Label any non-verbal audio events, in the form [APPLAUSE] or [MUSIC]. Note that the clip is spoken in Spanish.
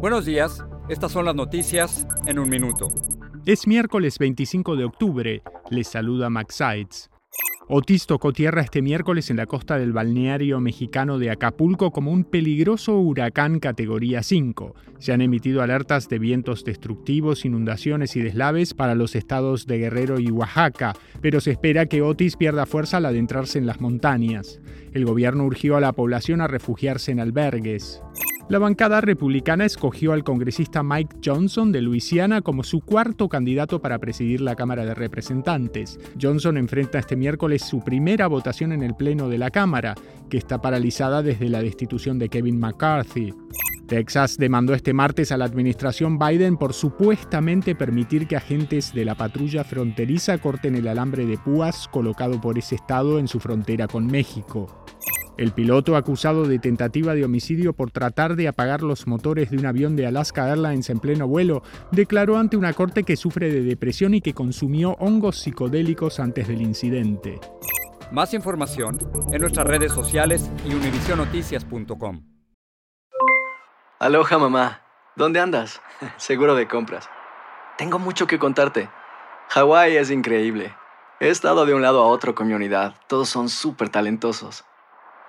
Buenos días, estas son las noticias en un minuto. Es miércoles 25 de octubre. Les saluda Max Sides. Otis tocó tierra este miércoles en la costa del balneario mexicano de Acapulco como un peligroso huracán categoría 5. Se han emitido alertas de vientos destructivos, inundaciones y deslaves para los estados de Guerrero y Oaxaca, pero se espera que Otis pierda fuerza al adentrarse en las montañas. El gobierno urgió a la población a refugiarse en albergues. La bancada republicana escogió al congresista Mike Johnson de Luisiana como su cuarto candidato para presidir la Cámara de Representantes. Johnson enfrenta este miércoles su primera votación en el Pleno de la Cámara, que está paralizada desde la destitución de Kevin McCarthy. Texas demandó este martes a la administración Biden por supuestamente permitir que agentes de la patrulla fronteriza corten el alambre de púas colocado por ese estado en su frontera con México. El piloto acusado de tentativa de homicidio por tratar de apagar los motores de un avión de Alaska Airlines en pleno vuelo declaró ante una corte que sufre de depresión y que consumió hongos psicodélicos antes del incidente. Más información en nuestras redes sociales y univisionoticias.com. Aloha mamá, ¿dónde andas? [LAUGHS] Seguro de compras. Tengo mucho que contarte. Hawái es increíble. He estado de un lado a otro con mi unidad. Todos son súper talentosos.